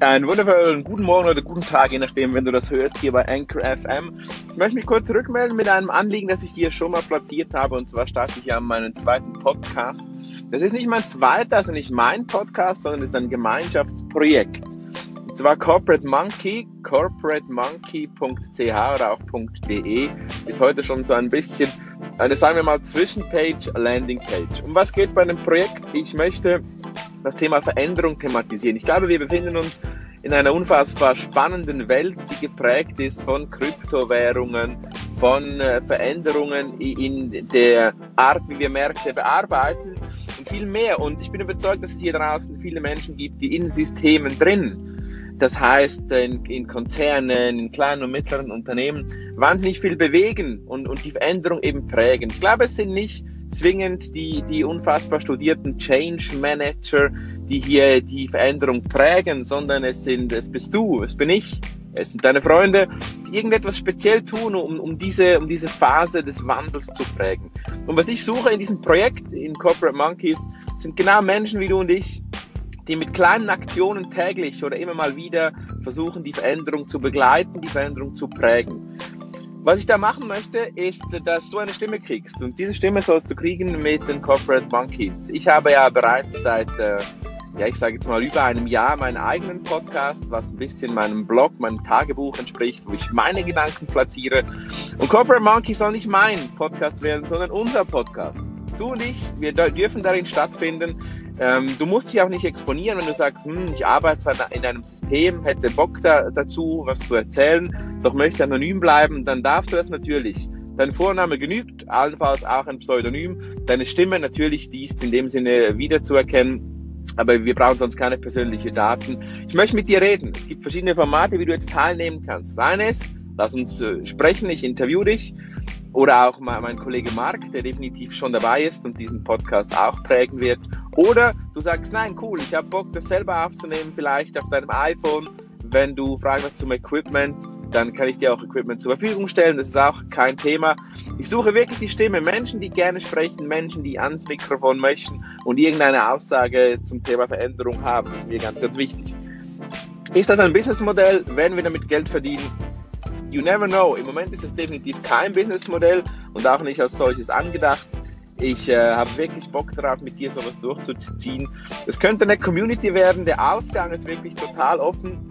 Einen wundervollen guten Morgen oder guten Tag, je nachdem, wenn du das hörst, hier bei Anchor FM. Ich möchte mich kurz zurückmelden mit einem Anliegen, das ich hier schon mal platziert habe. Und zwar starte ich ja meinen zweiten Podcast. Das ist nicht mein zweiter, also nicht mein Podcast, sondern es ist ein Gemeinschaftsprojekt. Und zwar Corporate Monkey, corporatemonkey.ch oder auch .de ist heute schon so ein bisschen eine, sagen wir mal, Zwischenpage, Landingpage. Um was geht es bei einem Projekt? Ich möchte das Thema Veränderung thematisieren. Ich glaube, wir befinden uns in einer unfassbar spannenden Welt, die geprägt ist von Kryptowährungen, von äh, Veränderungen in der Art, wie wir Märkte bearbeiten und viel mehr. Und ich bin überzeugt, dass es hier draußen viele Menschen gibt, die in Systemen drin das heißt, in, in, Konzernen, in kleinen und mittleren Unternehmen wahnsinnig viel bewegen und, und die Veränderung eben prägen. Ich glaube, es sind nicht zwingend die, die unfassbar studierten Change Manager, die hier die Veränderung prägen, sondern es sind, es bist du, es bin ich, es sind deine Freunde, die irgendetwas speziell tun, um, um, diese, um diese Phase des Wandels zu prägen. Und was ich suche in diesem Projekt, in Corporate Monkeys, sind genau Menschen wie du und ich, die mit kleinen Aktionen täglich oder immer mal wieder versuchen, die Veränderung zu begleiten, die Veränderung zu prägen. Was ich da machen möchte, ist, dass du eine Stimme kriegst. Und diese Stimme sollst du kriegen mit den Corporate Monkeys. Ich habe ja bereits seit, äh, ja, ich sage jetzt mal über einem Jahr meinen eigenen Podcast, was ein bisschen meinem Blog, meinem Tagebuch entspricht, wo ich meine Gedanken platziere. Und Corporate Monkeys soll nicht mein Podcast werden, sondern unser Podcast. Du und ich, wir dürfen darin stattfinden. Ähm, du musst dich auch nicht exponieren, wenn du sagst, hm, ich arbeite in einem System, hätte Bock da, dazu, was zu erzählen, doch möchte anonym bleiben, dann darfst du das natürlich. Dein Vorname genügt, allenfalls auch ein Pseudonym. Deine Stimme natürlich, die ist in dem Sinne wiederzuerkennen. Aber wir brauchen sonst keine persönlichen Daten. Ich möchte mit dir reden. Es gibt verschiedene Formate, wie du jetzt teilnehmen kannst. Das eine ist, lass uns äh, sprechen, ich interview dich. Oder auch mein Kollege Marc, der definitiv schon dabei ist und diesen Podcast auch prägen wird. Oder du sagst, nein, cool, ich habe Bock, das selber aufzunehmen, vielleicht auf deinem iPhone. Wenn du Fragen hast zum Equipment, dann kann ich dir auch Equipment zur Verfügung stellen. Das ist auch kein Thema. Ich suche wirklich die Stimme. Menschen, die gerne sprechen, Menschen, die ans Mikrofon möchten und irgendeine Aussage zum Thema Veränderung haben. Das ist mir ganz, ganz wichtig. Ist das ein Businessmodell? Werden wir damit Geld verdienen? You never know. Im Moment ist es definitiv kein Businessmodell und auch nicht als solches angedacht. Ich äh, habe wirklich Bock darauf, mit dir sowas durchzuziehen. Es könnte eine Community werden. Der Ausgang ist wirklich total offen.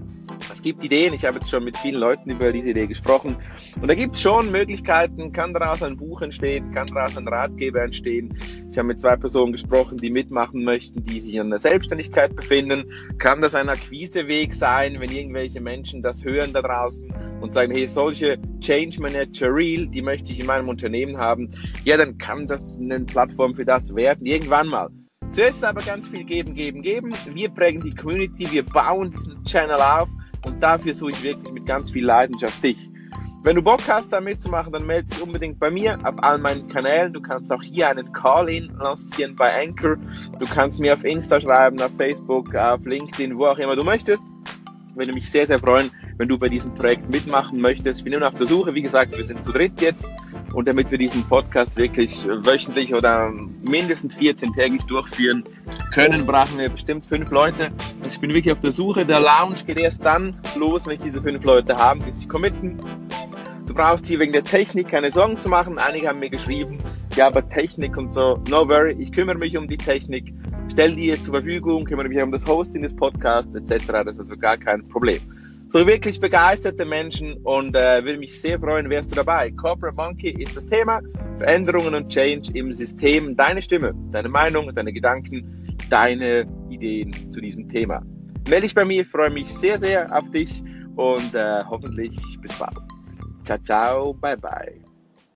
Es gibt Ideen. Ich habe jetzt schon mit vielen Leuten über diese Idee gesprochen. Und da gibt es schon Möglichkeiten. Kann daraus ein Buch entstehen, kann daraus ein Ratgeber entstehen. Ich habe mit zwei Personen gesprochen, die mitmachen möchten, die sich in der Selbstständigkeit befinden. Kann das ein Akquiseweg sein, wenn irgendwelche Menschen das hören da draußen und sagen, hey, solche Change Manager Real, die möchte ich in meinem Unternehmen haben. Ja, dann kann das eine Plattform für das werden. Irgendwann mal. Zuerst aber ganz viel geben, geben, geben. Wir prägen die Community, wir bauen diesen Channel auf und dafür suche ich wirklich mit ganz viel Leidenschaft dich. Wenn du Bock hast, da mitzumachen, dann melde dich unbedingt bei mir auf all meinen Kanälen. Du kannst auch hier einen Call-in lancieren bei Anchor. Du kannst mir auf Insta schreiben, auf Facebook, auf LinkedIn, wo auch immer du möchtest. Würde mich sehr, sehr freuen, wenn du bei diesem Projekt mitmachen möchtest. Ich bin immer auf der Suche. Wie gesagt, wir sind zu dritt jetzt. Und damit wir diesen Podcast wirklich wöchentlich oder mindestens 14-tägig durchführen können, brauchen wir bestimmt fünf Leute. Also ich bin wirklich auf der Suche. Der Lounge geht erst dann los, wenn ich diese fünf Leute habe, die sich committen. Du brauchst hier wegen der Technik keine Sorgen zu machen. Einige haben mir geschrieben, ja, aber Technik und so, no worry, ich kümmere mich um die Technik, stelle die zur Verfügung, kümmere mich um das Hosting des Podcasts etc. Das ist also gar kein Problem so wirklich begeisterte Menschen und äh, würde mich sehr freuen, wärst du dabei. Corporate Monkey ist das Thema. Veränderungen und Change im System. Deine Stimme, deine Meinung, deine Gedanken, deine Ideen zu diesem Thema. Melde dich bei mir, freue mich sehr, sehr auf dich und äh, hoffentlich bis bald. Ciao, ciao, bye, bye.